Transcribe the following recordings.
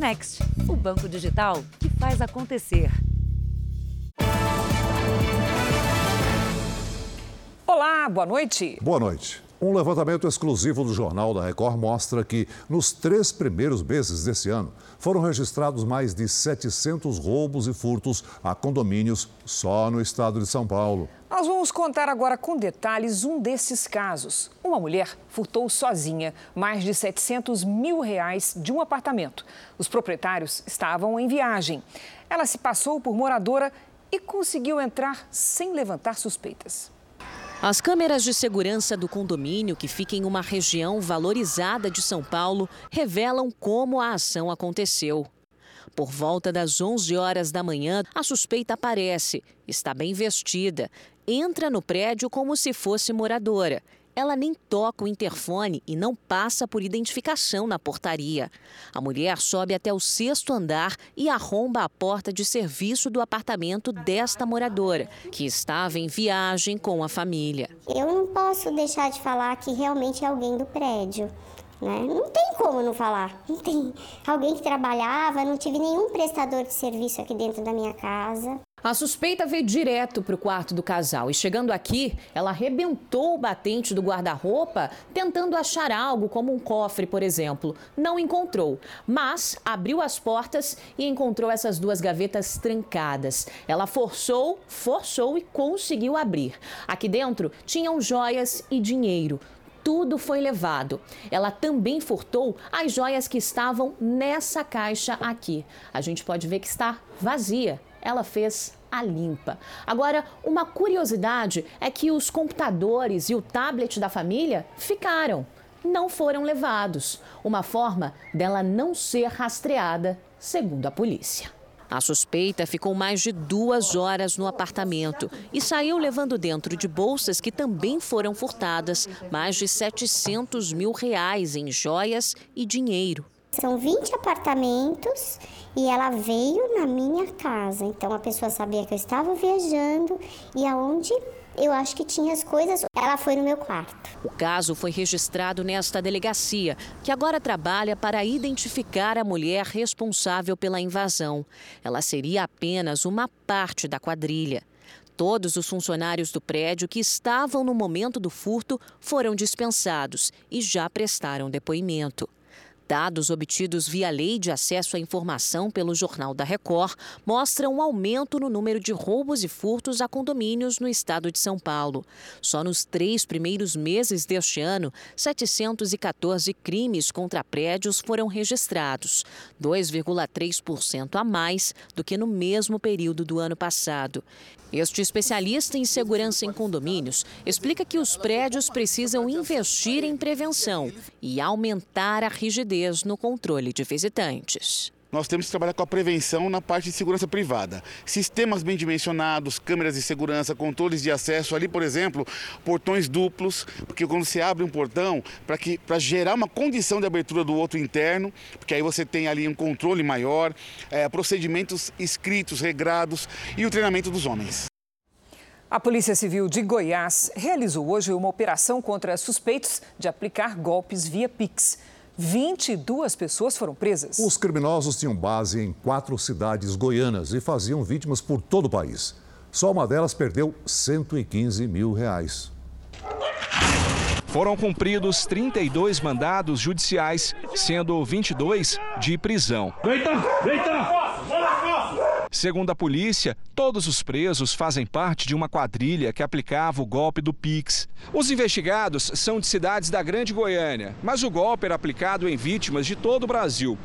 Next, o banco digital que faz acontecer. Olá, boa noite. Boa noite. Um levantamento exclusivo do Jornal da Record mostra que, nos três primeiros meses desse ano, foram registrados mais de 700 roubos e furtos a condomínios só no estado de São Paulo. Nós vamos contar agora com detalhes um desses casos. Uma mulher furtou sozinha mais de 700 mil reais de um apartamento. Os proprietários estavam em viagem. Ela se passou por moradora e conseguiu entrar sem levantar suspeitas. As câmeras de segurança do condomínio, que fica em uma região valorizada de São Paulo, revelam como a ação aconteceu. Por volta das 11 horas da manhã, a suspeita aparece. Está bem vestida. Entra no prédio como se fosse moradora ela nem toca o interfone e não passa por identificação na portaria. A mulher sobe até o sexto andar e arromba a porta de serviço do apartamento desta moradora, que estava em viagem com a família. Eu não posso deixar de falar que realmente é alguém do prédio. Né? Não tem como não falar. Não tem alguém que trabalhava, não tive nenhum prestador de serviço aqui dentro da minha casa. A suspeita veio direto para o quarto do casal e, chegando aqui, ela arrebentou o batente do guarda-roupa, tentando achar algo como um cofre, por exemplo. Não encontrou, mas abriu as portas e encontrou essas duas gavetas trancadas. Ela forçou, forçou e conseguiu abrir. Aqui dentro tinham joias e dinheiro tudo foi levado. Ela também furtou as joias que estavam nessa caixa aqui. A gente pode ver que está vazia. Ela fez a limpa. Agora, uma curiosidade é que os computadores e o tablet da família ficaram, não foram levados. Uma forma dela não ser rastreada, segundo a polícia. A suspeita ficou mais de duas horas no apartamento e saiu levando dentro de bolsas que também foram furtadas mais de 700 mil reais em joias e dinheiro. São 20 apartamentos e ela veio na minha casa. Então a pessoa sabia que eu estava viajando e aonde eu acho que tinha as coisas, ela foi no meu quarto. O caso foi registrado nesta delegacia, que agora trabalha para identificar a mulher responsável pela invasão. Ela seria apenas uma parte da quadrilha. Todos os funcionários do prédio que estavam no momento do furto foram dispensados e já prestaram depoimento. Dados obtidos via Lei de Acesso à Informação pelo Jornal da Record mostram um aumento no número de roubos e furtos a condomínios no estado de São Paulo. Só nos três primeiros meses deste ano, 714 crimes contra prédios foram registrados, 2,3% a mais do que no mesmo período do ano passado. Este especialista em segurança em condomínios explica que os prédios precisam investir em prevenção e aumentar a rigidez no controle de visitantes nós temos que trabalhar com a prevenção na parte de segurança privada. Sistemas bem dimensionados, câmeras de segurança, controles de acesso ali, por exemplo, portões duplos, porque quando você abre um portão, para gerar uma condição de abertura do outro interno, porque aí você tem ali um controle maior, é, procedimentos escritos, regrados e o treinamento dos homens. A Polícia Civil de Goiás realizou hoje uma operação contra suspeitos de aplicar golpes via Pix. 22 pessoas foram presas. Os criminosos tinham base em quatro cidades goianas e faziam vítimas por todo o país. Só uma delas perdeu 115 mil reais. Foram cumpridos 32 mandados judiciais, sendo 22 de prisão. Deita, deita! Segundo a polícia, todos os presos fazem parte de uma quadrilha que aplicava o golpe do Pix. Os investigados são de cidades da Grande Goiânia, mas o golpe era aplicado em vítimas de todo o Brasil.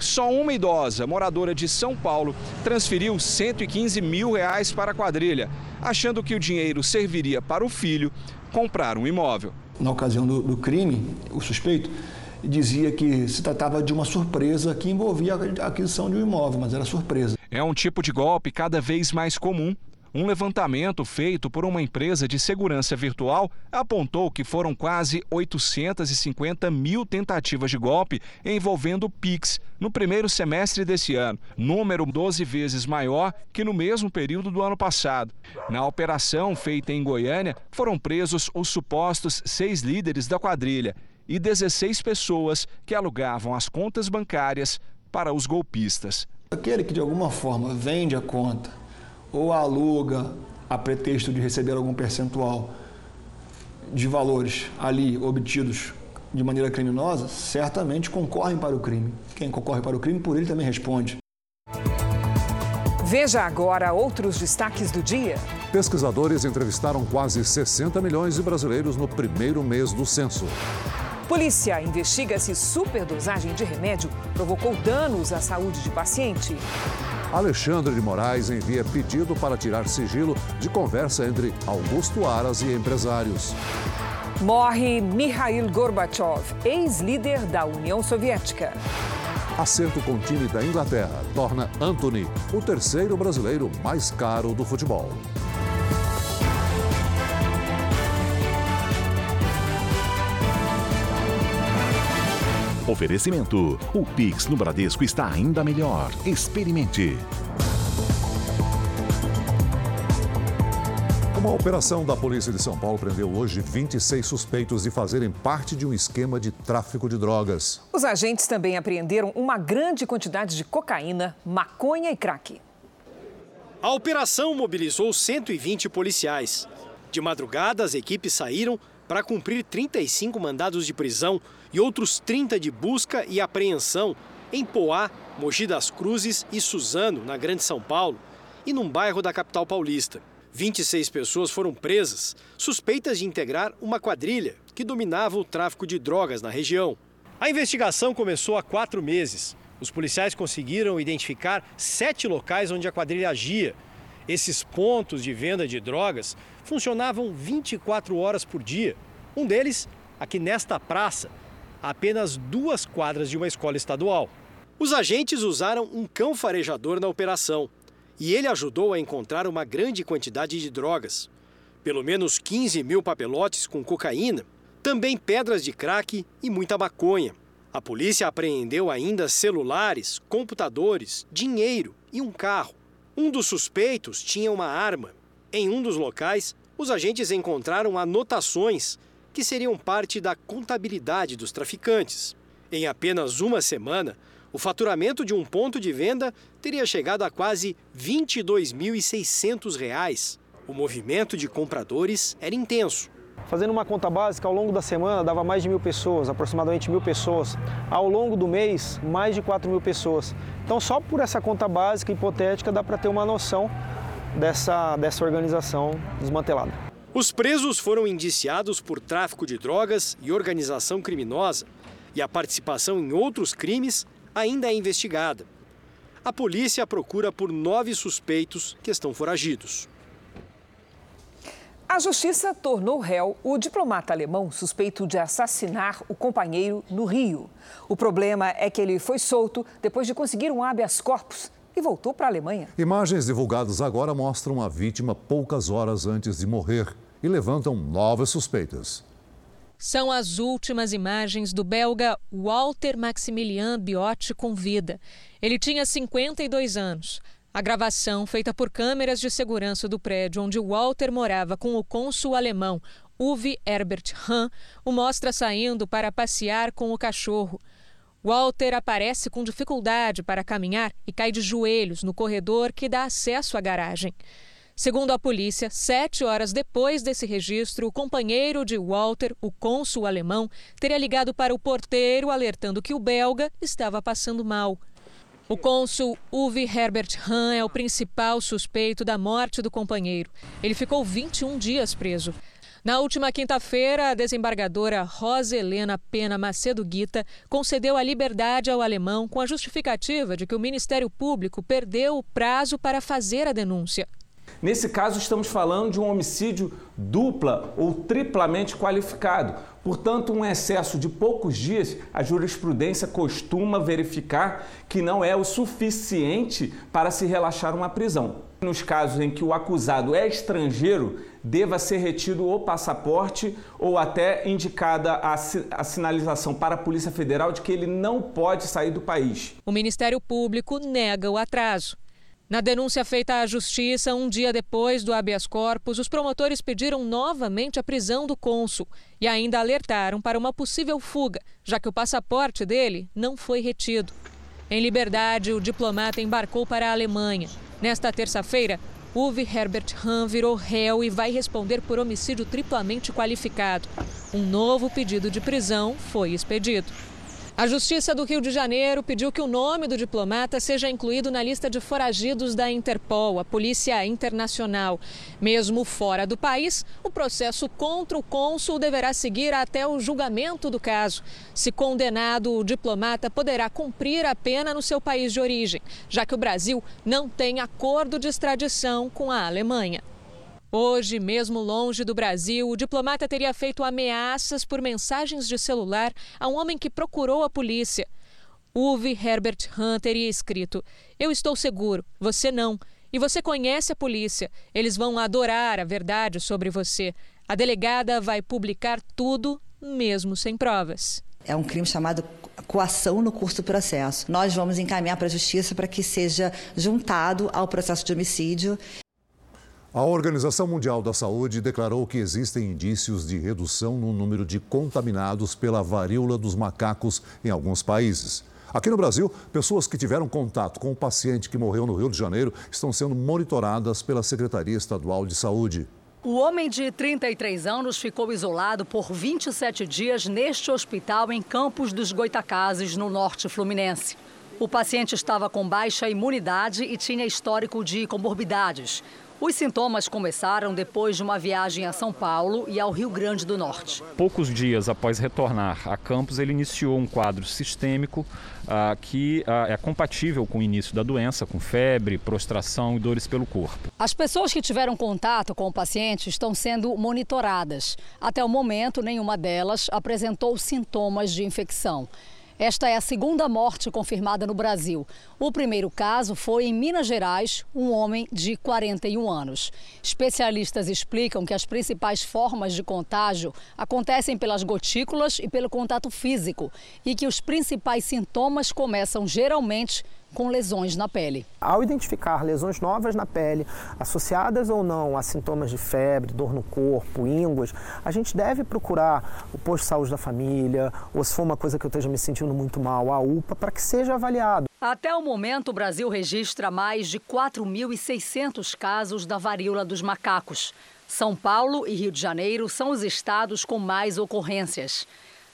Só uma idosa, moradora de São Paulo, transferiu 115 mil reais para a quadrilha, achando que o dinheiro serviria para o filho comprar um imóvel. Na ocasião do, do crime, o suspeito dizia que se tratava de uma surpresa que envolvia a aquisição de um imóvel, mas era surpresa. É um tipo de golpe cada vez mais comum. Um levantamento feito por uma empresa de segurança virtual apontou que foram quase 850 mil tentativas de golpe envolvendo Pix no primeiro semestre desse ano, número 12 vezes maior que no mesmo período do ano passado. Na operação feita em Goiânia, foram presos os supostos seis líderes da quadrilha e 16 pessoas que alugavam as contas bancárias para os golpistas. Aquele que de alguma forma vende a conta ou aluga a pretexto de receber algum percentual de valores ali obtidos de maneira criminosa, certamente concorrem para o crime. Quem concorre para o crime, por ele também responde. Veja agora outros destaques do dia. Pesquisadores entrevistaram quase 60 milhões de brasileiros no primeiro mês do censo. Polícia investiga se superdosagem de remédio provocou danos à saúde de paciente. Alexandre de Moraes envia pedido para tirar sigilo de conversa entre Augusto Aras e empresários. Morre Mikhail Gorbachev, ex-líder da União Soviética. Acerto com o time da Inglaterra torna Anthony o terceiro brasileiro mais caro do futebol. Oferecimento: o Pix no Bradesco está ainda melhor. Experimente. Uma operação da Polícia de São Paulo prendeu hoje 26 suspeitos de fazerem parte de um esquema de tráfico de drogas. Os agentes também apreenderam uma grande quantidade de cocaína, maconha e crack. A operação mobilizou 120 policiais. De madrugada, as equipes saíram para cumprir 35 mandados de prisão e outros 30 de busca e apreensão em Poá, Mogi das Cruzes e Suzano, na Grande São Paulo, e num bairro da capital paulista. 26 pessoas foram presas, suspeitas de integrar uma quadrilha que dominava o tráfico de drogas na região. A investigação começou há quatro meses. Os policiais conseguiram identificar sete locais onde a quadrilha agia. Esses pontos de venda de drogas funcionavam 24 horas por dia. Um deles, aqui nesta praça, apenas duas quadras de uma escola estadual. Os agentes usaram um cão farejador na operação e ele ajudou a encontrar uma grande quantidade de drogas. Pelo menos 15 mil papelotes com cocaína, também pedras de crack e muita maconha. A polícia apreendeu ainda celulares, computadores, dinheiro e um carro. Um dos suspeitos tinha uma arma. Em um dos locais, os agentes encontraram anotações que seriam parte da contabilidade dos traficantes. Em apenas uma semana, o faturamento de um ponto de venda teria chegado a quase R$ 22.600. O movimento de compradores era intenso. Fazendo uma conta básica, ao longo da semana dava mais de mil pessoas, aproximadamente mil pessoas. Ao longo do mês, mais de 4 mil pessoas. Então, só por essa conta básica hipotética dá para ter uma noção dessa, dessa organização desmantelada. Os presos foram indiciados por tráfico de drogas e organização criminosa, e a participação em outros crimes ainda é investigada. A polícia procura por nove suspeitos que estão foragidos. A justiça tornou réu o diplomata alemão suspeito de assassinar o companheiro no Rio. O problema é que ele foi solto depois de conseguir um habeas corpus e voltou para a Alemanha. Imagens divulgadas agora mostram a vítima poucas horas antes de morrer e levantam novas suspeitas. São as últimas imagens do belga Walter Maximilian Biotti com vida. Ele tinha 52 anos. A gravação, feita por câmeras de segurança do prédio onde Walter morava com o cônsul alemão Uwe Herbert Hahn, o mostra saindo para passear com o cachorro. Walter aparece com dificuldade para caminhar e cai de joelhos no corredor que dá acesso à garagem. Segundo a polícia, sete horas depois desse registro, o companheiro de Walter, o cônsul alemão, teria ligado para o porteiro alertando que o belga estava passando mal. O cônsul Uwe Herbert Hahn é o principal suspeito da morte do companheiro. Ele ficou 21 dias preso. Na última quinta-feira, a desembargadora Rosa Helena Pena Macedo Guita concedeu a liberdade ao alemão com a justificativa de que o Ministério Público perdeu o prazo para fazer a denúncia. Nesse caso, estamos falando de um homicídio dupla ou triplamente qualificado. Portanto, um excesso de poucos dias, a jurisprudência costuma verificar que não é o suficiente para se relaxar uma prisão. Nos casos em que o acusado é estrangeiro, deva ser retido o passaporte ou até indicada a, a sinalização para a Polícia Federal de que ele não pode sair do país. O Ministério Público nega o atraso. Na denúncia feita à Justiça, um dia depois do habeas corpus, os promotores pediram novamente a prisão do cônsul e ainda alertaram para uma possível fuga, já que o passaporte dele não foi retido. Em liberdade, o diplomata embarcou para a Alemanha. Nesta terça-feira, Uwe Herbert Hahn virou réu e vai responder por homicídio triplamente qualificado. Um novo pedido de prisão foi expedido. A Justiça do Rio de Janeiro pediu que o nome do diplomata seja incluído na lista de foragidos da Interpol, a Polícia Internacional. Mesmo fora do país, o processo contra o cônsul deverá seguir até o julgamento do caso. Se condenado, o diplomata poderá cumprir a pena no seu país de origem, já que o Brasil não tem acordo de extradição com a Alemanha. Hoje, mesmo longe do Brasil, o diplomata teria feito ameaças por mensagens de celular a um homem que procurou a polícia. Uwe Herbert Hunt teria escrito: Eu estou seguro, você não. E você conhece a polícia. Eles vão adorar a verdade sobre você. A delegada vai publicar tudo, mesmo sem provas. É um crime chamado coação no curso do processo. Nós vamos encaminhar para a justiça para que seja juntado ao processo de homicídio a Organização Mundial da Saúde declarou que existem indícios de redução no número de contaminados pela varíola dos macacos em alguns países. Aqui no Brasil, pessoas que tiveram contato com o paciente que morreu no Rio de Janeiro estão sendo monitoradas pela Secretaria Estadual de Saúde. O homem de 33 anos ficou isolado por 27 dias neste hospital em Campos dos Goitacazes, no norte fluminense. O paciente estava com baixa imunidade e tinha histórico de comorbidades. Os sintomas começaram depois de uma viagem a São Paulo e ao Rio Grande do Norte. Poucos dias após retornar a Campos, ele iniciou um quadro sistêmico ah, que ah, é compatível com o início da doença, com febre, prostração e dores pelo corpo. As pessoas que tiveram contato com o paciente estão sendo monitoradas. Até o momento, nenhuma delas apresentou sintomas de infecção. Esta é a segunda morte confirmada no Brasil. O primeiro caso foi em Minas Gerais, um homem de 41 anos. Especialistas explicam que as principais formas de contágio acontecem pelas gotículas e pelo contato físico e que os principais sintomas começam geralmente com lesões na pele. Ao identificar lesões novas na pele, associadas ou não a sintomas de febre, dor no corpo, ínguas, a gente deve procurar o posto de saúde da família, ou se for uma coisa que eu esteja me sentindo muito mal, a UPA, para que seja avaliado. Até o momento, o Brasil registra mais de 4.600 casos da varíola dos macacos. São Paulo e Rio de Janeiro são os estados com mais ocorrências.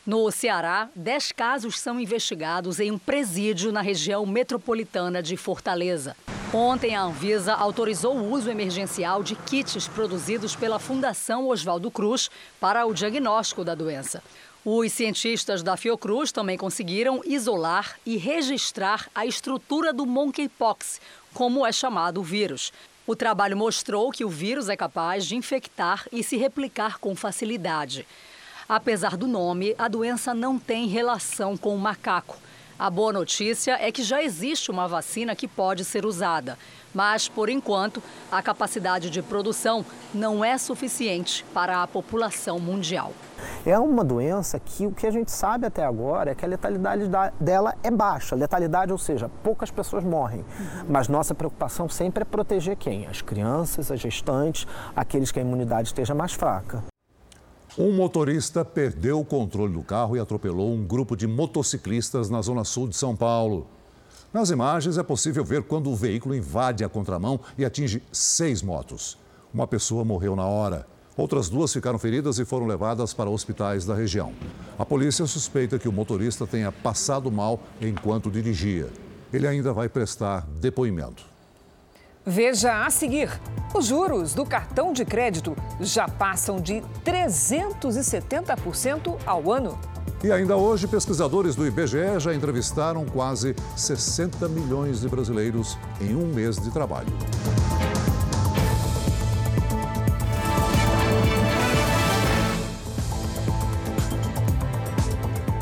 No Ceará, 10 casos são investigados em um presídio na região metropolitana de Fortaleza. Ontem, a Anvisa autorizou o uso emergencial de kits produzidos pela Fundação Oswaldo Cruz para o diagnóstico da doença. Os cientistas da Fiocruz também conseguiram isolar e registrar a estrutura do monkeypox, como é chamado o vírus. O trabalho mostrou que o vírus é capaz de infectar e se replicar com facilidade. Apesar do nome, a doença não tem relação com o macaco. A boa notícia é que já existe uma vacina que pode ser usada, mas, por enquanto, a capacidade de produção não é suficiente para a população mundial. É uma doença que o que a gente sabe até agora é que a letalidade dela é baixa. Letalidade, ou seja, poucas pessoas morrem. Uhum. Mas nossa preocupação sempre é proteger quem? As crianças, as gestantes, aqueles que a imunidade esteja mais fraca. Um motorista perdeu o controle do carro e atropelou um grupo de motociclistas na zona sul de São Paulo. Nas imagens é possível ver quando o veículo invade a contramão e atinge seis motos. Uma pessoa morreu na hora. Outras duas ficaram feridas e foram levadas para hospitais da região. A polícia suspeita que o motorista tenha passado mal enquanto dirigia. Ele ainda vai prestar depoimento. Veja a seguir: os juros do cartão de crédito já passam de 370% ao ano. E ainda hoje, pesquisadores do IBGE já entrevistaram quase 60 milhões de brasileiros em um mês de trabalho.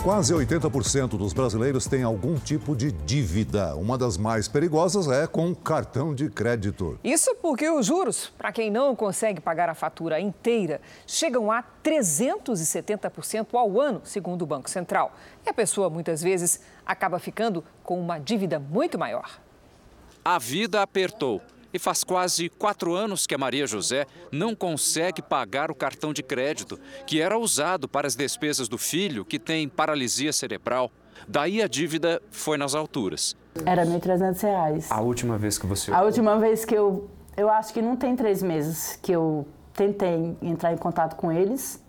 Quase 80% dos brasileiros têm algum tipo de dívida. Uma das mais perigosas é com cartão de crédito. Isso porque os juros, para quem não consegue pagar a fatura inteira, chegam a 370% ao ano, segundo o Banco Central. E a pessoa muitas vezes acaba ficando com uma dívida muito maior. A vida apertou. E faz quase quatro anos que a Maria José não consegue pagar o cartão de crédito, que era usado para as despesas do filho, que tem paralisia cerebral. Daí a dívida foi nas alturas. Era 1.300 reais. A última vez que você... A última vez que eu... Eu acho que não tem três meses que eu tentei entrar em contato com eles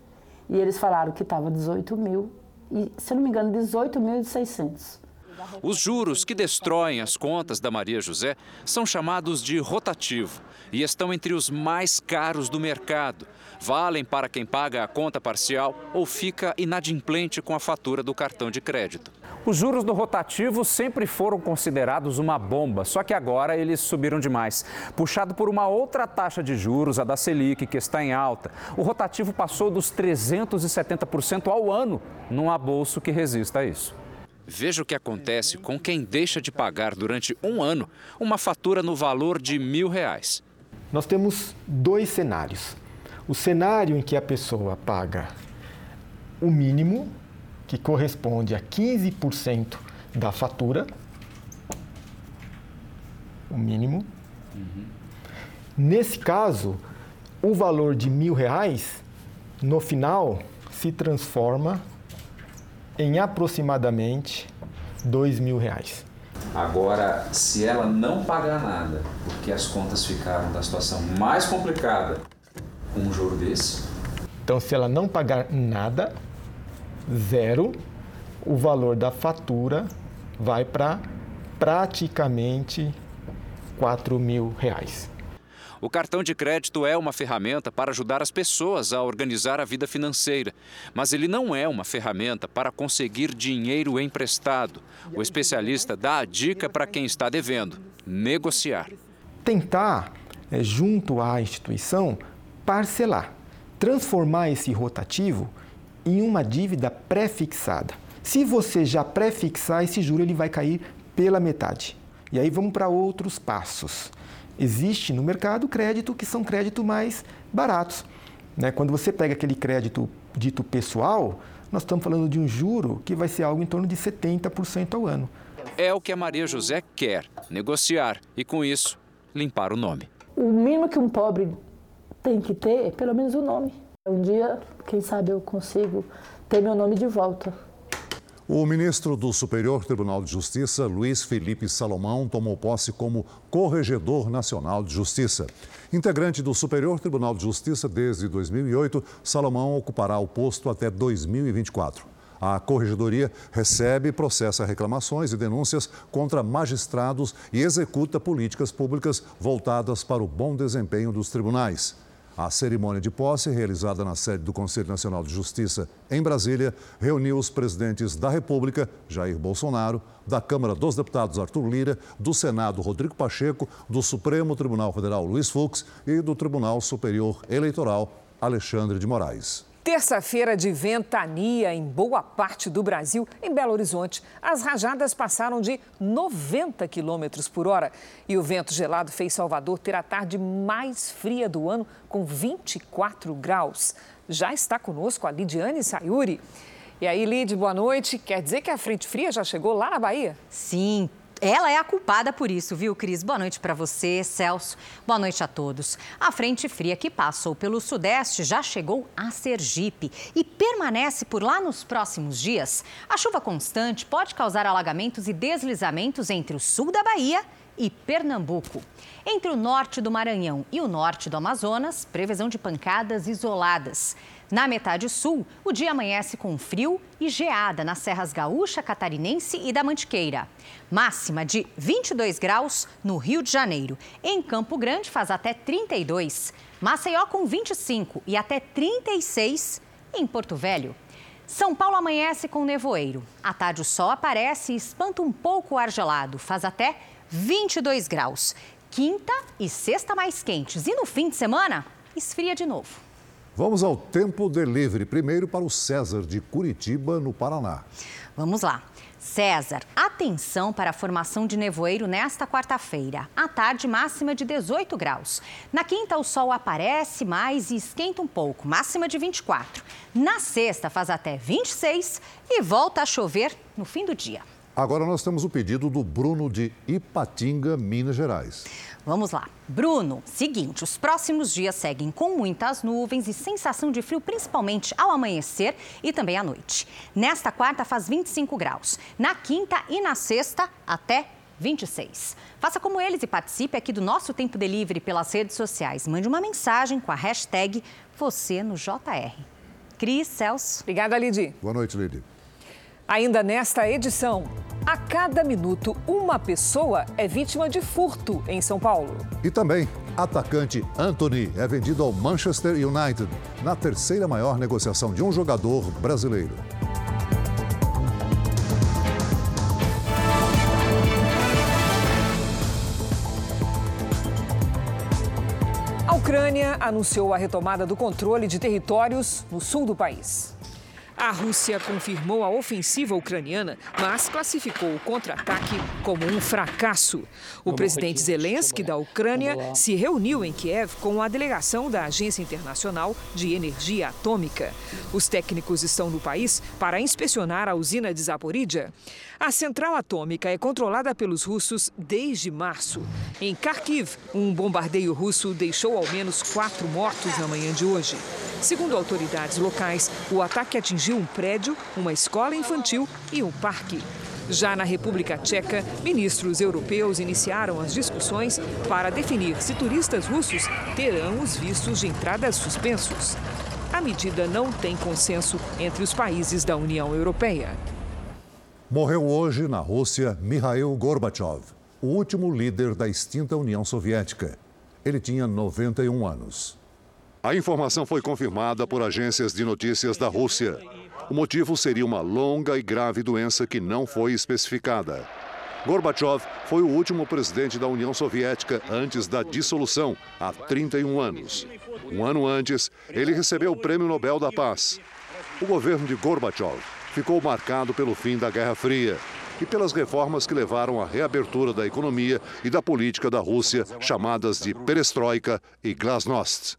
e eles falaram que estava 18 mil e, se eu não me engano, 18.600. Os juros que destroem as contas da Maria José são chamados de rotativo e estão entre os mais caros do mercado. Valem para quem paga a conta parcial ou fica inadimplente com a fatura do cartão de crédito. Os juros do rotativo sempre foram considerados uma bomba, só que agora eles subiram demais. Puxado por uma outra taxa de juros, a da Selic, que está em alta, o rotativo passou dos 370% ao ano. Não há bolso que resista a isso. Veja o que acontece com quem deixa de pagar durante um ano uma fatura no valor de mil reais. Nós temos dois cenários. O cenário em que a pessoa paga o mínimo, que corresponde a 15% da fatura, o mínimo. Uhum. Nesse caso, o valor de mil reais, no final, se transforma em aproximadamente dois mil reais. Agora, se ela não pagar nada, porque as contas ficaram da situação mais complicada, com um juro desse? Então, se ela não pagar nada, zero, o valor da fatura vai para praticamente 4 mil reais. O cartão de crédito é uma ferramenta para ajudar as pessoas a organizar a vida financeira, mas ele não é uma ferramenta para conseguir dinheiro emprestado. O especialista dá a dica para quem está devendo: negociar. Tentar, é, junto à instituição, parcelar, transformar esse rotativo em uma dívida pré-fixada. Se você já pré-fixar esse juro, ele vai cair pela metade. E aí vamos para outros passos. Existe no mercado crédito que são créditos mais baratos. Né? Quando você pega aquele crédito dito pessoal, nós estamos falando de um juro que vai ser algo em torno de 70% ao ano. É o que a Maria José quer, negociar e, com isso, limpar o nome. O mínimo que um pobre tem que ter é pelo menos o nome. Um dia, quem sabe, eu consigo ter meu nome de volta. O ministro do Superior Tribunal de Justiça, Luiz Felipe Salomão, tomou posse como Corregedor Nacional de Justiça. Integrante do Superior Tribunal de Justiça desde 2008, Salomão ocupará o posto até 2024. A Corregedoria recebe e processa reclamações e denúncias contra magistrados e executa políticas públicas voltadas para o bom desempenho dos tribunais. A cerimônia de posse, realizada na sede do Conselho Nacional de Justiça, em Brasília, reuniu os presidentes da República, Jair Bolsonaro, da Câmara dos Deputados, Arthur Lira, do Senado, Rodrigo Pacheco, do Supremo Tribunal Federal, Luiz Fux, e do Tribunal Superior Eleitoral, Alexandre de Moraes. Terça-feira de ventania em boa parte do Brasil. Em Belo Horizonte, as rajadas passaram de 90 quilômetros por hora. E o vento gelado fez Salvador ter a tarde mais fria do ano, com 24 graus. Já está conosco a Lidiane Sayuri. E aí, Lid, boa noite. Quer dizer que a frente fria já chegou lá na Bahia? Sim, ela é a culpada por isso, viu, Cris? Boa noite para você, Celso. Boa noite a todos. A frente fria que passou pelo Sudeste já chegou a Sergipe e permanece por lá nos próximos dias. A chuva constante pode causar alagamentos e deslizamentos entre o sul da Bahia e Pernambuco. Entre o norte do Maranhão e o norte do Amazonas, previsão de pancadas isoladas. Na metade sul, o dia amanhece com frio e geada nas serras Gaúcha, Catarinense e da Mantiqueira. Máxima de 22 graus no Rio de Janeiro. Em Campo Grande faz até 32. Maceió com 25 e até 36 em Porto Velho. São Paulo amanhece com nevoeiro. À tarde o sol aparece e espanta um pouco o ar gelado. Faz até 22 graus. Quinta e sexta mais quentes. E no fim de semana, esfria de novo. Vamos ao tempo delivery. Primeiro para o César de Curitiba, no Paraná. Vamos lá. César, atenção para a formação de nevoeiro nesta quarta-feira. À tarde, máxima de 18 graus. Na quinta, o sol aparece mais e esquenta um pouco, máxima de 24. Na sexta, faz até 26 e volta a chover no fim do dia. Agora nós temos o pedido do Bruno de Ipatinga, Minas Gerais. Vamos lá. Bruno, seguinte, os próximos dias seguem com muitas nuvens e sensação de frio, principalmente ao amanhecer e também à noite. Nesta quarta faz 25 graus. Na quinta e na sexta, até 26. Faça como eles e participe aqui do nosso Tempo Delivery pelas redes sociais. Mande uma mensagem com a hashtag você no JR. Cris, Celso. Obrigada, Lidi. Boa noite, Lidi. Ainda nesta edição, a cada minuto uma pessoa é vítima de furto em São Paulo. E também, atacante Anthony é vendido ao Manchester United na terceira maior negociação de um jogador brasileiro. A Ucrânia anunciou a retomada do controle de territórios no sul do país. A Rússia confirmou a ofensiva ucraniana, mas classificou o contra-ataque como um fracasso. O presidente Zelensky da Ucrânia se reuniu em Kiev com a delegação da Agência Internacional de Energia Atômica. Os técnicos estão no país para inspecionar a usina de Zaporizhia. A central atômica é controlada pelos russos desde março. Em Kharkiv, um bombardeio russo deixou ao menos quatro mortos na manhã de hoje. Segundo autoridades locais, o ataque atingiu um prédio, uma escola infantil e um parque. Já na República Tcheca, ministros europeus iniciaram as discussões para definir se turistas russos terão os vistos de entrada suspensos. A medida não tem consenso entre os países da União Europeia. Morreu hoje na Rússia Mikhail Gorbachev, o último líder da extinta União Soviética. Ele tinha 91 anos. A informação foi confirmada por agências de notícias da Rússia. O motivo seria uma longa e grave doença que não foi especificada. Gorbachev foi o último presidente da União Soviética antes da dissolução, há 31 anos. Um ano antes, ele recebeu o Prêmio Nobel da Paz. O governo de Gorbachev ficou marcado pelo fim da Guerra Fria e pelas reformas que levaram à reabertura da economia e da política da Rússia, chamadas de perestroika e glasnost.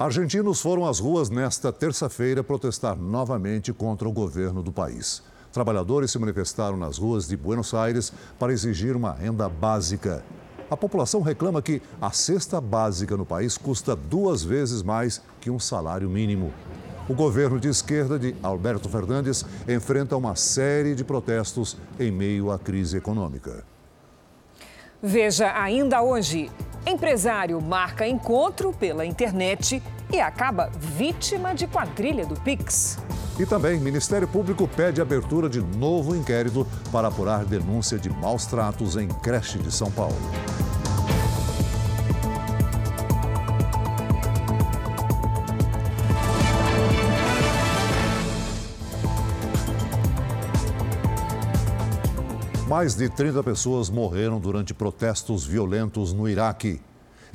Argentinos foram às ruas nesta terça-feira protestar novamente contra o governo do país. Trabalhadores se manifestaram nas ruas de Buenos Aires para exigir uma renda básica. A população reclama que a cesta básica no país custa duas vezes mais que um salário mínimo. O governo de esquerda de Alberto Fernandes enfrenta uma série de protestos em meio à crise econômica. Veja ainda hoje. Empresário marca encontro pela internet e acaba vítima de quadrilha do Pix. E também, Ministério Público pede abertura de novo inquérito para apurar denúncia de maus tratos em creche de São Paulo. Mais de 30 pessoas morreram durante protestos violentos no Iraque.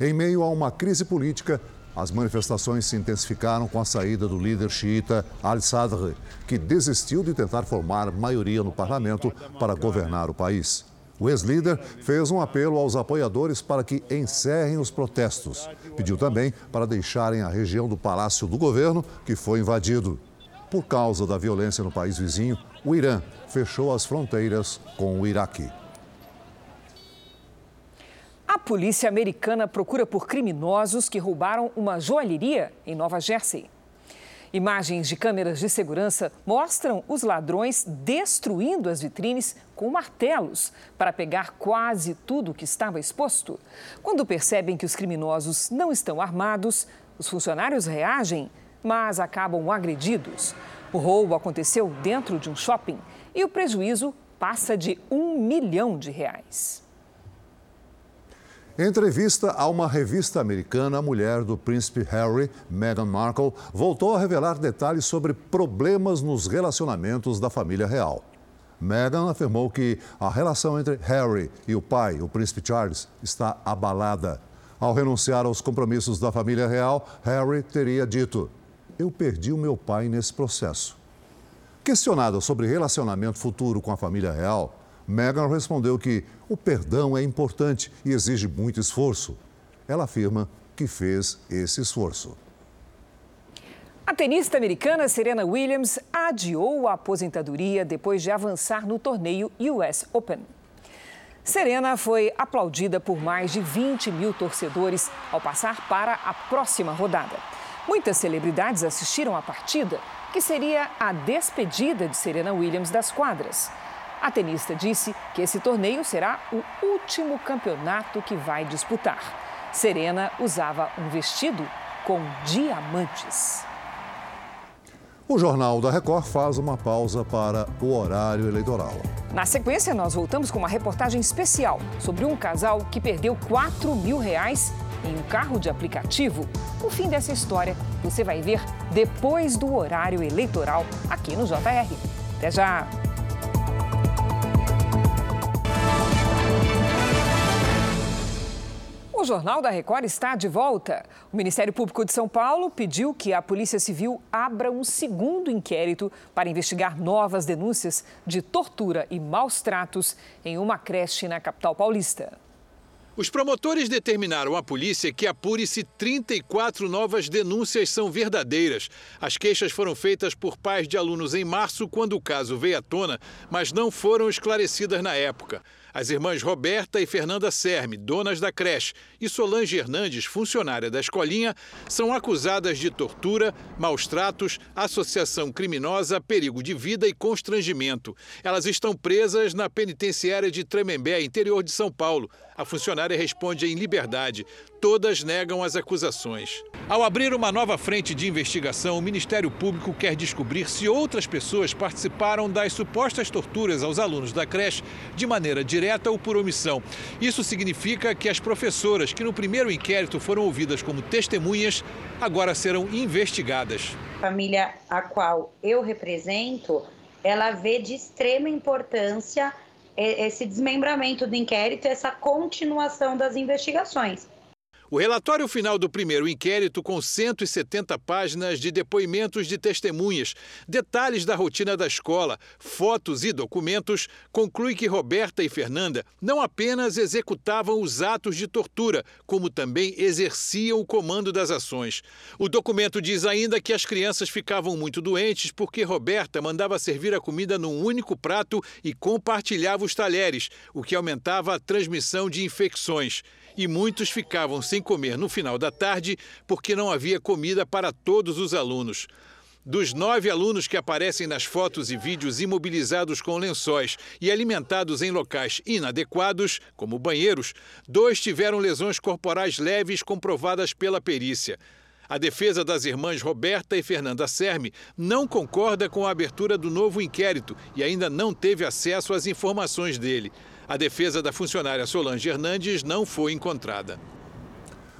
Em meio a uma crise política, as manifestações se intensificaram com a saída do líder xiita al-Sadr, que desistiu de tentar formar maioria no parlamento para governar o país. O ex-líder fez um apelo aos apoiadores para que encerrem os protestos. Pediu também para deixarem a região do Palácio do Governo, que foi invadido. Por causa da violência no país vizinho, o Irã fechou as fronteiras com o Iraque. A polícia americana procura por criminosos que roubaram uma joalheria em Nova Jersey. Imagens de câmeras de segurança mostram os ladrões destruindo as vitrines com martelos para pegar quase tudo que estava exposto. Quando percebem que os criminosos não estão armados, os funcionários reagem, mas acabam agredidos. O roubo aconteceu dentro de um shopping e o prejuízo passa de um milhão de reais. Em entrevista a uma revista americana, a mulher do príncipe Harry, Meghan Markle, voltou a revelar detalhes sobre problemas nos relacionamentos da família real. Meghan afirmou que a relação entre Harry e o pai, o príncipe Charles, está abalada. Ao renunciar aos compromissos da família real, Harry teria dito: Eu perdi o meu pai nesse processo. Questionada sobre relacionamento futuro com a família real, Meghan respondeu que o perdão é importante e exige muito esforço. Ela afirma que fez esse esforço. A tenista americana Serena Williams adiou a aposentadoria depois de avançar no torneio US Open. Serena foi aplaudida por mais de 20 mil torcedores ao passar para a próxima rodada. Muitas celebridades assistiram à partida, que seria a despedida de Serena Williams das quadras. A tenista disse que esse torneio será o último campeonato que vai disputar. Serena usava um vestido com diamantes. O Jornal da Record faz uma pausa para o horário eleitoral. Na sequência, nós voltamos com uma reportagem especial sobre um casal que perdeu 4 mil reais em um carro de aplicativo. O fim dessa história você vai ver depois do horário eleitoral aqui no JR. Até já! O Jornal da Record está de volta. O Ministério Público de São Paulo pediu que a Polícia Civil abra um segundo inquérito para investigar novas denúncias de tortura e maus tratos em uma creche na capital paulista. Os promotores determinaram à polícia que apure se 34 novas denúncias são verdadeiras. As queixas foram feitas por pais de alunos em março, quando o caso veio à tona, mas não foram esclarecidas na época. As irmãs Roberta e Fernanda Serme, donas da creche, e Solange Hernandes, funcionária da escolinha, são acusadas de tortura, maus tratos, associação criminosa, perigo de vida e constrangimento. Elas estão presas na penitenciária de Tremembé, interior de São Paulo. A funcionária responde em liberdade. Todas negam as acusações. Ao abrir uma nova frente de investigação, o Ministério Público quer descobrir se outras pessoas participaram das supostas torturas aos alunos da creche de maneira direta ou por omissão. Isso significa que as professoras que no primeiro inquérito foram ouvidas como testemunhas agora serão investigadas. A família a qual eu represento, ela vê de extrema importância esse desmembramento do inquérito, essa continuação das investigações. O relatório final do primeiro inquérito, com 170 páginas de depoimentos de testemunhas, detalhes da rotina da escola, fotos e documentos, conclui que Roberta e Fernanda não apenas executavam os atos de tortura, como também exerciam o comando das ações. O documento diz ainda que as crianças ficavam muito doentes porque Roberta mandava servir a comida num único prato e compartilhava os talheres, o que aumentava a transmissão de infecções e muitos ficavam sem comer no final da tarde porque não havia comida para todos os alunos. Dos nove alunos que aparecem nas fotos e vídeos imobilizados com lençóis e alimentados em locais inadequados, como banheiros, dois tiveram lesões corporais leves comprovadas pela perícia. A defesa das irmãs Roberta e Fernanda Serme não concorda com a abertura do novo inquérito e ainda não teve acesso às informações dele. A defesa da funcionária Solange Hernandes não foi encontrada.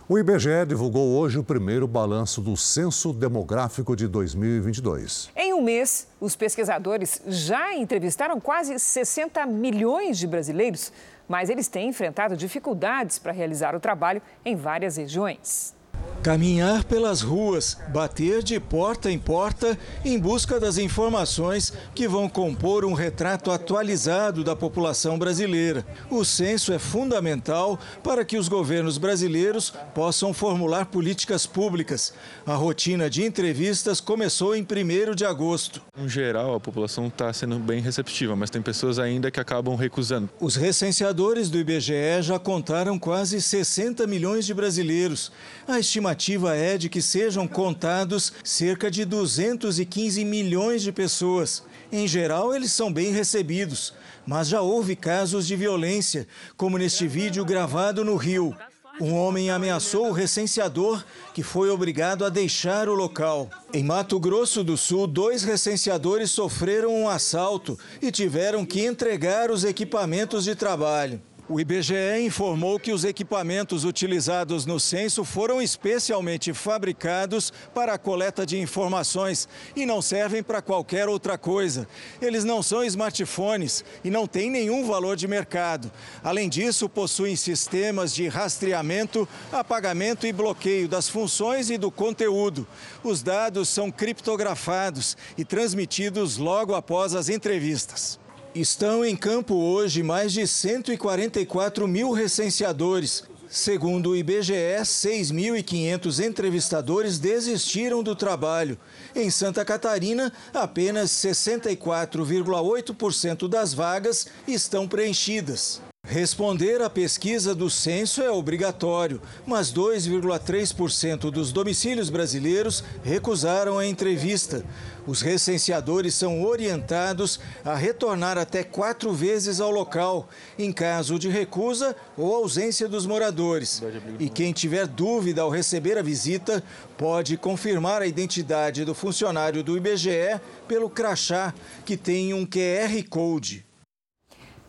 O IBGE divulgou hoje o primeiro balanço do Censo Demográfico de 2022. Em um mês, os pesquisadores já entrevistaram quase 60 milhões de brasileiros, mas eles têm enfrentado dificuldades para realizar o trabalho em várias regiões. Caminhar pelas ruas, bater de porta em porta em busca das informações que vão compor um retrato atualizado da população brasileira. O censo é fundamental para que os governos brasileiros possam formular políticas públicas. A rotina de entrevistas começou em 1 de agosto. Em geral, a população está sendo bem receptiva, mas tem pessoas ainda que acabam recusando. Os recenseadores do IBGE já contaram quase 60 milhões de brasileiros. A estimativa estimativa é de que sejam contados cerca de 215 milhões de pessoas. Em geral, eles são bem recebidos, mas já houve casos de violência, como neste vídeo gravado no Rio. Um homem ameaçou o recenseador, que foi obrigado a deixar o local. Em Mato Grosso do Sul, dois recenseadores sofreram um assalto e tiveram que entregar os equipamentos de trabalho. O IBGE informou que os equipamentos utilizados no censo foram especialmente fabricados para a coleta de informações e não servem para qualquer outra coisa. Eles não são smartphones e não têm nenhum valor de mercado. Além disso, possuem sistemas de rastreamento, apagamento e bloqueio das funções e do conteúdo. Os dados são criptografados e transmitidos logo após as entrevistas. Estão em campo hoje mais de 144 mil recenseadores. Segundo o IBGE, 6.500 entrevistadores desistiram do trabalho. Em Santa Catarina, apenas 64,8% das vagas estão preenchidas. Responder à pesquisa do censo é obrigatório, mas 2,3% dos domicílios brasileiros recusaram a entrevista. Os recenseadores são orientados a retornar até quatro vezes ao local, em caso de recusa ou ausência dos moradores. E quem tiver dúvida ao receber a visita, pode confirmar a identidade do funcionário do IBGE pelo crachá, que tem um QR Code.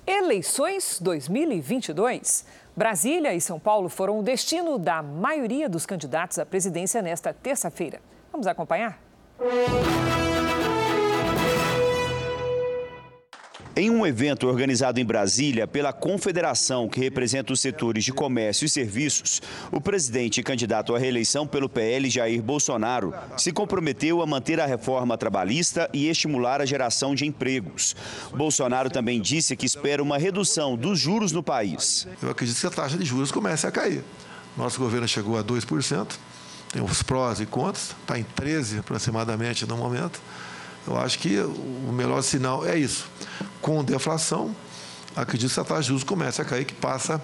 Eleições 2022. Brasília e São Paulo foram o destino da maioria dos candidatos à presidência nesta terça-feira. Vamos acompanhar? Em um evento organizado em Brasília pela confederação que representa os setores de comércio e serviços, o presidente candidato à reeleição pelo PL, Jair Bolsonaro, se comprometeu a manter a reforma trabalhista e estimular a geração de empregos. Bolsonaro também disse que espera uma redução dos juros no país. Eu acredito que a taxa de juros comece a cair. Nosso governo chegou a 2%, tem os prós e contras, está em 13% aproximadamente no momento. Eu acho que o melhor sinal é isso. Com deflação, acredito que a taxa de juros comece a cair, que passa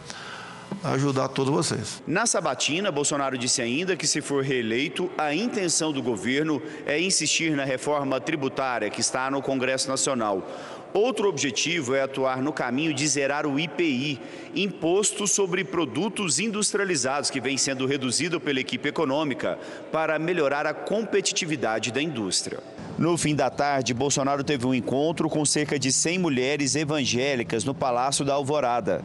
ajudar todos vocês. Na sabatina, Bolsonaro disse ainda que, se for reeleito, a intenção do governo é insistir na reforma tributária que está no Congresso Nacional. Outro objetivo é atuar no caminho de zerar o IPI, imposto sobre produtos industrializados, que vem sendo reduzido pela equipe econômica, para melhorar a competitividade da indústria. No fim da tarde, Bolsonaro teve um encontro com cerca de 100 mulheres evangélicas no Palácio da Alvorada.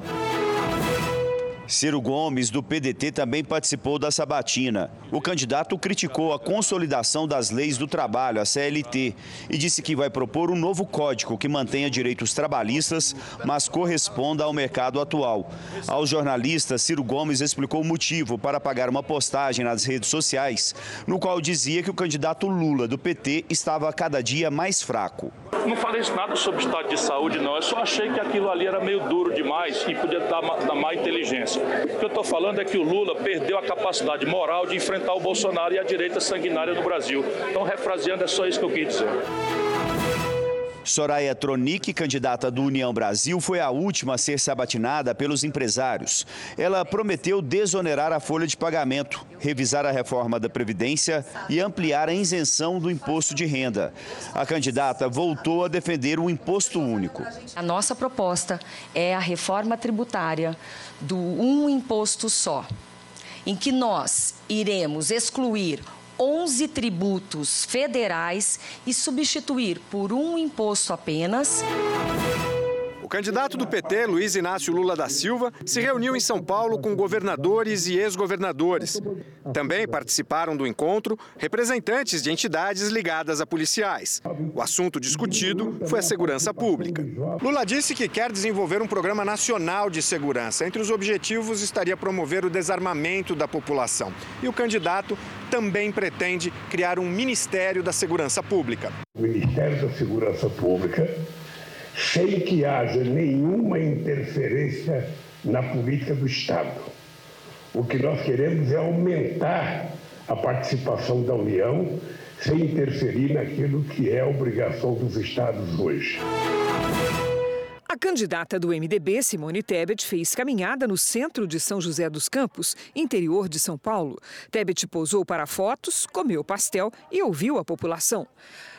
Ciro Gomes, do PDT, também participou da sabatina. O candidato criticou a consolidação das leis do trabalho, a CLT, e disse que vai propor um novo código que mantenha direitos trabalhistas, mas corresponda ao mercado atual. Aos jornalistas, Ciro Gomes explicou o motivo para pagar uma postagem nas redes sociais, no qual dizia que o candidato Lula, do PT, estava cada dia mais fraco. Não falei nada sobre estado de saúde, não. Eu só achei que aquilo ali era meio duro demais e podia dar má inteligência. O que eu estou falando é que o Lula perdeu a capacidade moral de enfrentar o Bolsonaro e a direita sanguinária no Brasil. Então, refraseando, é só isso que eu quis dizer. Soraya Tronic, candidata do União Brasil, foi a última a ser sabatinada pelos empresários. Ela prometeu desonerar a folha de pagamento, revisar a reforma da Previdência e ampliar a isenção do imposto de renda. A candidata voltou a defender o imposto único. A nossa proposta é a reforma tributária do um imposto só, em que nós iremos excluir 11 tributos federais e substituir por um imposto apenas. O candidato do PT, Luiz Inácio Lula da Silva, se reuniu em São Paulo com governadores e ex-governadores. Também participaram do encontro representantes de entidades ligadas a policiais. O assunto discutido foi a segurança pública. Lula disse que quer desenvolver um programa nacional de segurança. Entre os objetivos estaria promover o desarmamento da população. E o candidato também pretende criar um Ministério da Segurança Pública. O Ministério da Segurança Pública sem que haja nenhuma interferência na política do Estado. O que nós queremos é aumentar a participação da União sem interferir naquilo que é obrigação dos Estados hoje. A candidata do MDB, Simone Tebet, fez caminhada no centro de São José dos Campos, interior de São Paulo. Tebet posou para fotos, comeu pastel e ouviu a população.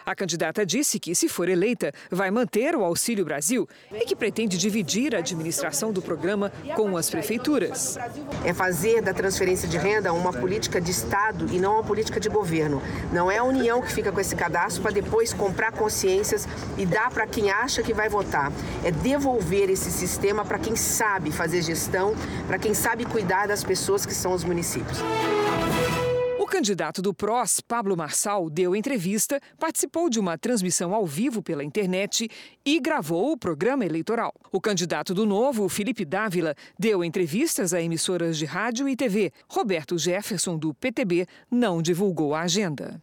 A candidata disse que, se for eleita, vai manter o Auxílio Brasil e que pretende dividir a administração do programa com as prefeituras. É fazer da transferência de renda uma política de Estado e não uma política de governo. Não é a União que fica com esse cadastro para depois comprar consciências e dar para quem acha que vai votar. É devolver esse sistema para quem sabe fazer gestão, para quem sabe cuidar das pessoas que são os municípios. Candidato do PROS, Pablo Marçal, deu entrevista, participou de uma transmissão ao vivo pela internet e gravou o programa eleitoral. O candidato do Novo, Felipe Dávila, deu entrevistas a emissoras de rádio e TV. Roberto Jefferson, do PTB, não divulgou a agenda.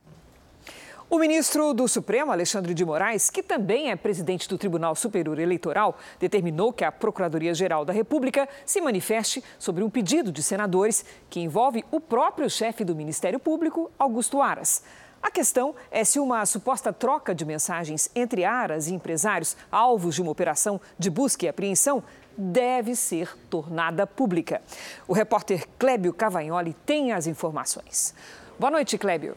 O ministro do Supremo, Alexandre de Moraes, que também é presidente do Tribunal Superior Eleitoral, determinou que a Procuradoria-Geral da República se manifeste sobre um pedido de senadores que envolve o próprio chefe do Ministério Público, Augusto Aras. A questão é se uma suposta troca de mensagens entre Aras e empresários, alvos de uma operação de busca e apreensão, deve ser tornada pública. O repórter Clébio Cavagnoli tem as informações. Boa noite, Clébio.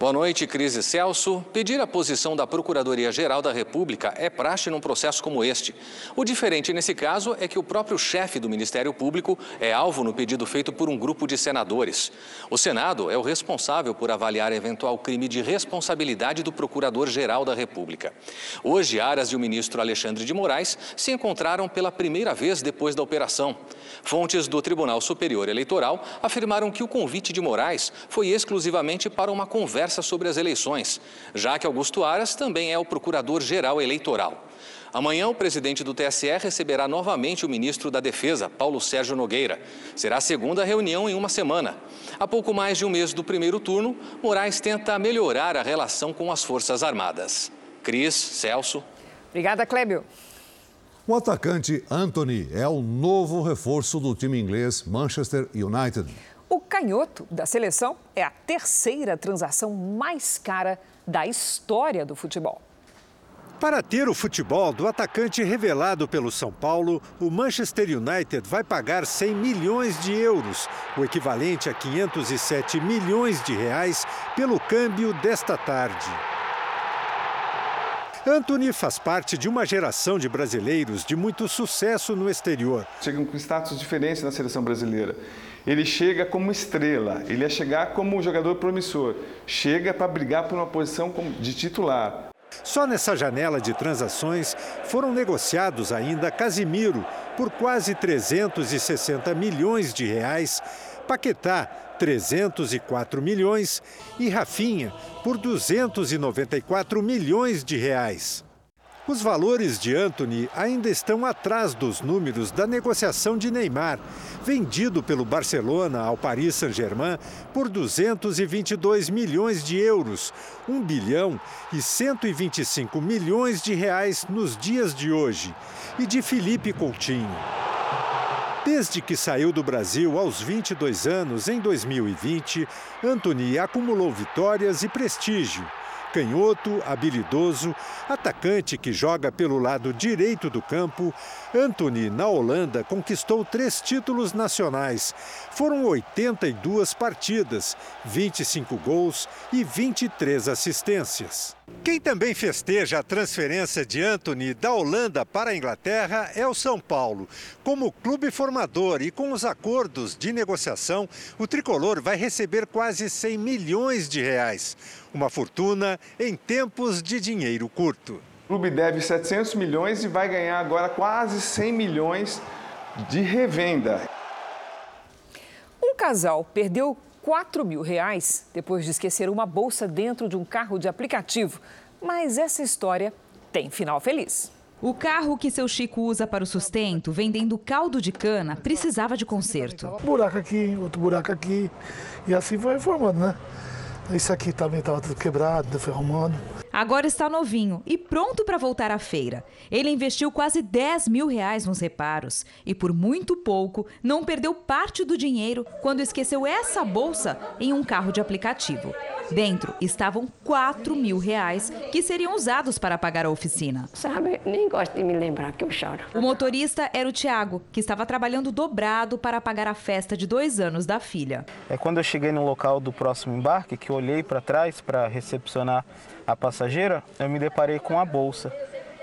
Boa noite, Cris e Celso. Pedir a posição da Procuradoria-Geral da República é praxe num processo como este. O diferente nesse caso é que o próprio chefe do Ministério Público é alvo no pedido feito por um grupo de senadores. O Senado é o responsável por avaliar eventual crime de responsabilidade do Procurador-Geral da República. Hoje, Aras e o ministro Alexandre de Moraes se encontraram pela primeira vez depois da operação. Fontes do Tribunal Superior Eleitoral afirmaram que o convite de Moraes foi exclusivamente para uma conversa conversa sobre as eleições, já que Augusto Aras também é o procurador-geral eleitoral. Amanhã, o presidente do TSE receberá novamente o ministro da Defesa, Paulo Sérgio Nogueira. Será a segunda reunião em uma semana. Há pouco mais de um mês do primeiro turno, Moraes tenta melhorar a relação com as Forças Armadas. Cris, Celso. Obrigada, Clébio. O atacante Anthony é o novo reforço do time inglês Manchester United. O canhoto da seleção é a terceira transação mais cara da história do futebol. Para ter o futebol do atacante revelado pelo São Paulo, o Manchester United vai pagar 100 milhões de euros, o equivalente a 507 milhões de reais, pelo câmbio desta tarde. Anthony faz parte de uma geração de brasileiros de muito sucesso no exterior. Chegam com status diferentes na seleção brasileira. Ele chega como estrela, ele ia chegar como jogador promissor, chega para brigar por uma posição de titular. Só nessa janela de transações foram negociados ainda Casimiro por quase 360 milhões de reais, Paquetá 304 milhões e Rafinha por 294 milhões de reais. Os valores de Anthony ainda estão atrás dos números da negociação de Neymar, vendido pelo Barcelona ao Paris Saint-Germain por 222 milhões de euros, 1 bilhão e 125 milhões de reais nos dias de hoje, e de Felipe Coutinho. Desde que saiu do Brasil aos 22 anos, em 2020, Anthony acumulou vitórias e prestígio canhoto, habilidoso, atacante que joga pelo lado direito do campo, Anthony, na Holanda, conquistou três títulos nacionais. Foram 82 partidas, 25 gols e 23 assistências. Quem também festeja a transferência de Anthony da Holanda para a Inglaterra é o São Paulo. Como clube formador e com os acordos de negociação, o tricolor vai receber quase 100 milhões de reais. Uma fortuna em tempos de dinheiro curto. O clube deve 700 milhões e vai ganhar agora quase 100 milhões de revenda. Um casal perdeu 4 mil reais depois de esquecer uma bolsa dentro de um carro de aplicativo. Mas essa história tem final feliz. O carro que seu Chico usa para o sustento, vendendo caldo de cana, precisava de conserto. Um buraco aqui, outro buraco aqui. E assim foi formando, né? Isso aqui também estava tudo quebrado, foi arrumando. Agora está novinho e pronto para voltar à feira. Ele investiu quase 10 mil reais nos reparos e, por muito pouco, não perdeu parte do dinheiro quando esqueceu essa bolsa em um carro de aplicativo. Dentro estavam 4 mil reais que seriam usados para pagar a oficina. Sabe, nem gosto de me lembrar que eu choro. O motorista era o Tiago, que estava trabalhando dobrado para pagar a festa de dois anos da filha. É quando eu cheguei no local do próximo embarque que eu olhei para trás para recepcionar a passageira, eu me deparei com a bolsa.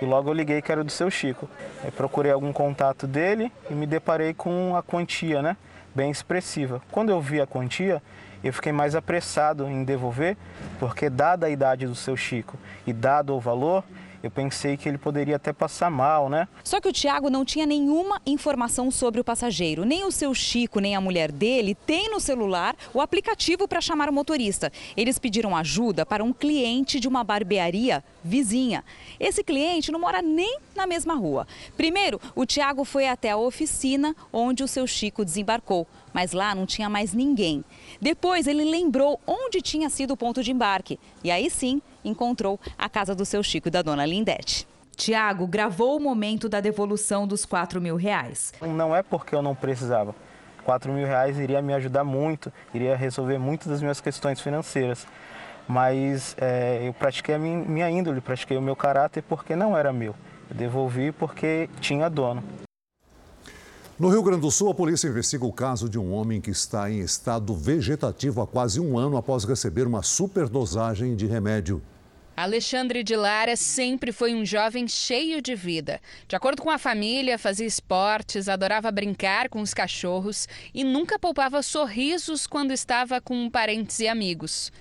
E logo eu liguei que era do seu Chico. Eu procurei algum contato dele e me deparei com a quantia, né? Bem expressiva. Quando eu vi a quantia, eu fiquei mais apressado em devolver, porque dada a idade do seu Chico e dado o valor, eu pensei que ele poderia até passar mal, né? Só que o Tiago não tinha nenhuma informação sobre o passageiro. Nem o seu Chico, nem a mulher dele tem no celular o aplicativo para chamar o motorista. Eles pediram ajuda para um cliente de uma barbearia vizinha. Esse cliente não mora nem na mesma rua. Primeiro, o Tiago foi até a oficina onde o seu Chico desembarcou mas lá não tinha mais ninguém. Depois ele lembrou onde tinha sido o ponto de embarque e aí sim encontrou a casa do seu Chico e da dona Lindete. Tiago gravou o momento da devolução dos 4 mil reais. Não é porque eu não precisava. 4 mil reais iria me ajudar muito, iria resolver muitas das minhas questões financeiras. Mas é, eu pratiquei a minha índole, pratiquei o meu caráter porque não era meu. Eu devolvi porque tinha dono. No Rio Grande do Sul, a polícia investiga o caso de um homem que está em estado vegetativo há quase um ano após receber uma superdosagem de remédio. Alexandre de Lara sempre foi um jovem cheio de vida. De acordo com a família, fazia esportes, adorava brincar com os cachorros e nunca poupava sorrisos quando estava com parentes e amigos.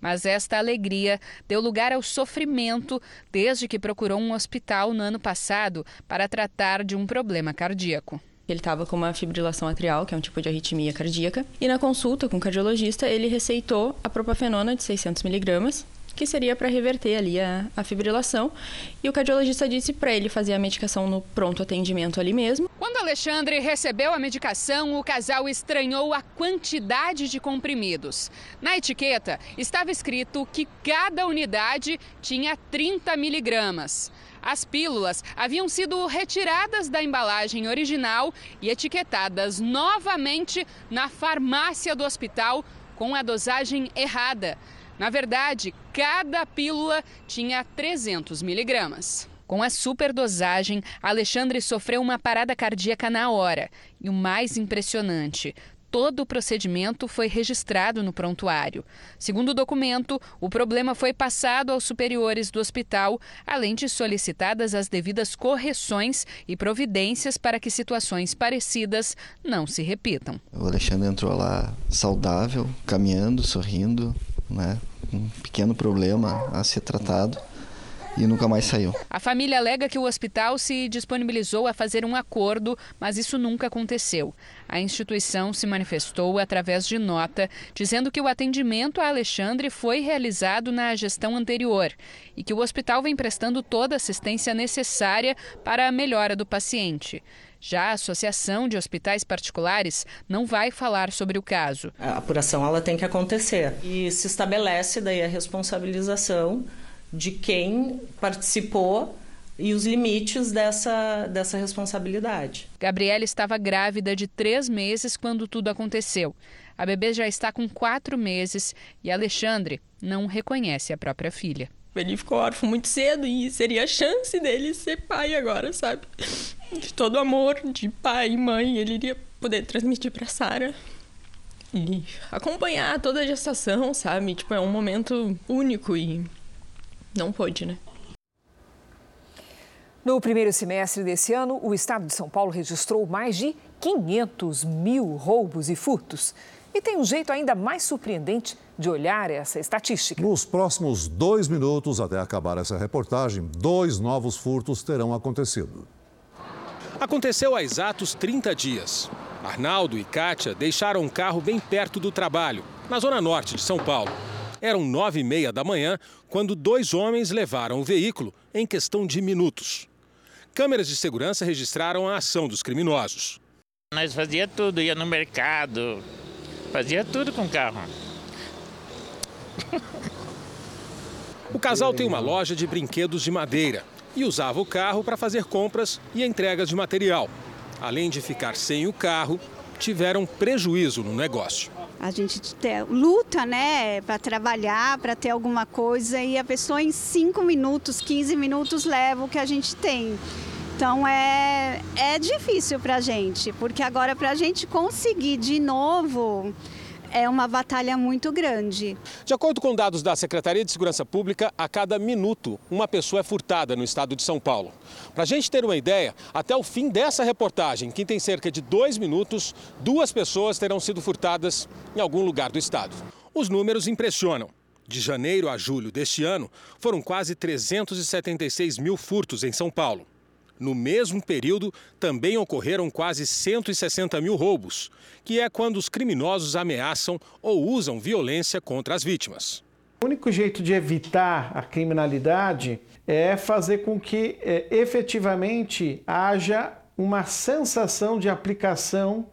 Mas esta alegria deu lugar ao sofrimento desde que procurou um hospital no ano passado para tratar de um problema cardíaco. Ele estava com uma fibrilação atrial, que é um tipo de arritmia cardíaca, e na consulta com o cardiologista ele receitou a propafenona de 600 miligramas, que seria para reverter ali a, a, fibrilação. E o cardiologista disse para ele fazer a medicação no pronto atendimento ali mesmo. Quando Alexandre recebeu a medicação, o casal estranhou a quantidade de comprimidos. Na etiqueta estava escrito que cada unidade tinha 30 miligramas. As pílulas haviam sido retiradas da embalagem original e etiquetadas novamente na farmácia do hospital com a dosagem errada. Na verdade, cada pílula tinha 300 miligramas. Com a superdosagem, Alexandre sofreu uma parada cardíaca na hora. E o mais impressionante, todo o procedimento foi registrado no prontuário. Segundo o documento, o problema foi passado aos superiores do hospital, além de solicitadas as devidas correções e providências para que situações parecidas não se repitam. O Alexandre entrou lá saudável, caminhando, sorrindo, né? Um pequeno problema a ser tratado e nunca mais saiu. A família alega que o hospital se disponibilizou a fazer um acordo, mas isso nunca aconteceu. A instituição se manifestou através de nota, dizendo que o atendimento a Alexandre foi realizado na gestão anterior e que o hospital vem prestando toda a assistência necessária para a melhora do paciente. Já a Associação de Hospitais Particulares não vai falar sobre o caso. A apuração ela tem que acontecer e se estabelece daí a responsabilização de quem participou e os limites dessa, dessa responsabilidade. Gabriela estava grávida de três meses quando tudo aconteceu. A bebê já está com quatro meses e Alexandre não reconhece a própria filha. Ele ficou órfão muito cedo e seria a chance dele ser pai agora, sabe? De todo o amor de pai e mãe, ele iria poder transmitir para Sara e acompanhar toda a gestação, sabe? Tipo, é um momento único e não pôde, né? No primeiro semestre desse ano, o estado de São Paulo registrou mais de 500 mil roubos e furtos. E tem um jeito ainda mais surpreendente de olhar essa estatística. Nos próximos dois minutos, até acabar essa reportagem, dois novos furtos terão acontecido. Aconteceu há exatos 30 dias. Arnaldo e Kátia deixaram um carro bem perto do trabalho, na zona norte de São Paulo. Eram nove e meia da manhã quando dois homens levaram o veículo em questão de minutos. Câmeras de segurança registraram a ação dos criminosos. Nós fazia tudo, ia no mercado, fazia tudo com o carro. O casal tem uma loja de brinquedos de madeira e usava o carro para fazer compras e entregas de material. Além de ficar sem o carro, tiveram prejuízo no negócio. A gente luta, né, para trabalhar, para ter alguma coisa e a pessoa em 5 minutos, 15 minutos leva o que a gente tem. Então é, é difícil para a gente, porque agora para a gente conseguir de novo é uma batalha muito grande. De acordo com dados da Secretaria de Segurança Pública, a cada minuto uma pessoa é furtada no estado de São Paulo. Para a gente ter uma ideia, até o fim dessa reportagem, que tem cerca de dois minutos, duas pessoas terão sido furtadas em algum lugar do estado. Os números impressionam. De janeiro a julho deste ano, foram quase 376 mil furtos em São Paulo. No mesmo período, também ocorreram quase 160 mil roubos, que é quando os criminosos ameaçam ou usam violência contra as vítimas. O único jeito de evitar a criminalidade é fazer com que é, efetivamente haja uma sensação de aplicação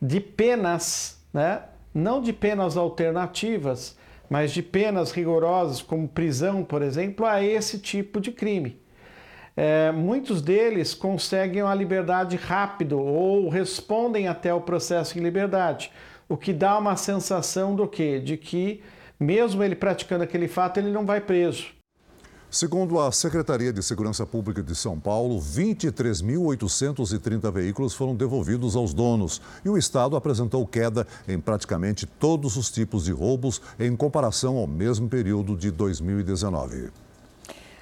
de penas, né? não de penas alternativas, mas de penas rigorosas, como prisão, por exemplo, a esse tipo de crime. É, muitos deles conseguem a liberdade rápido ou respondem até o processo em liberdade, o que dá uma sensação do quê? De que mesmo ele praticando aquele fato, ele não vai preso. Segundo a Secretaria de Segurança Pública de São Paulo, 23.830 veículos foram devolvidos aos donos e o Estado apresentou queda em praticamente todos os tipos de roubos em comparação ao mesmo período de 2019.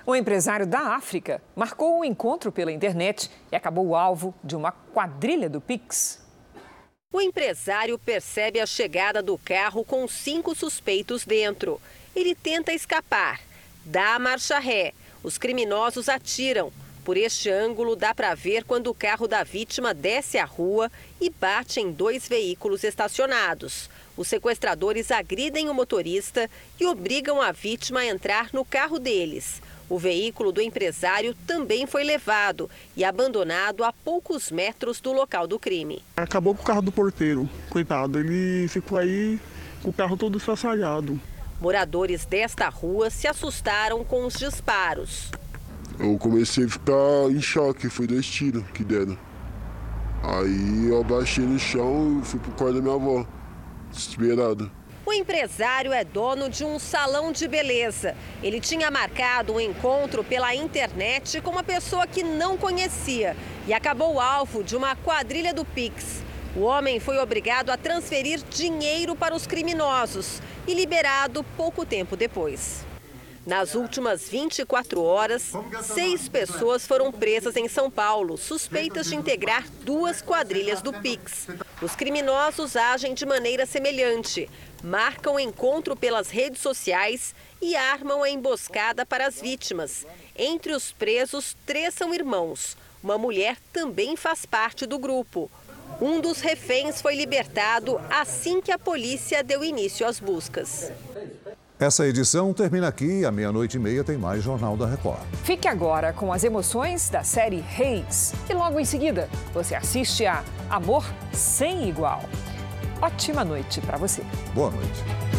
O empresário da África marcou um encontro pela internet e acabou alvo de uma quadrilha do Pix. O empresário percebe a chegada do carro com cinco suspeitos dentro. Ele tenta escapar, dá a marcha ré. Os criminosos atiram. Por este ângulo, dá para ver quando o carro da vítima desce a rua e bate em dois veículos estacionados. Os sequestradores agridem o motorista e obrigam a vítima a entrar no carro deles. O veículo do empresário também foi levado e abandonado a poucos metros do local do crime. Acabou com o carro do porteiro, coitado. Ele ficou aí com o carro todo estraçalhado. Moradores desta rua se assustaram com os disparos. Eu comecei a ficar em choque, foi dois tiros que deram. Aí eu abaixei no chão e fui pro quarto da minha avó, desesperado. O empresário é dono de um salão de beleza. Ele tinha marcado um encontro pela internet com uma pessoa que não conhecia e acabou alvo de uma quadrilha do Pix. O homem foi obrigado a transferir dinheiro para os criminosos e liberado pouco tempo depois. Nas últimas 24 horas, seis pessoas foram presas em São Paulo, suspeitas de integrar duas quadrilhas do Pix. Os criminosos agem de maneira semelhante, marcam encontro pelas redes sociais e armam a emboscada para as vítimas. Entre os presos, três são irmãos. Uma mulher também faz parte do grupo. Um dos reféns foi libertado assim que a polícia deu início às buscas. Essa edição termina aqui. À meia-noite e meia tem mais Jornal da Record. Fique agora com as emoções da série Reis. E logo em seguida, você assiste a Amor Sem Igual. Ótima noite para você. Boa noite.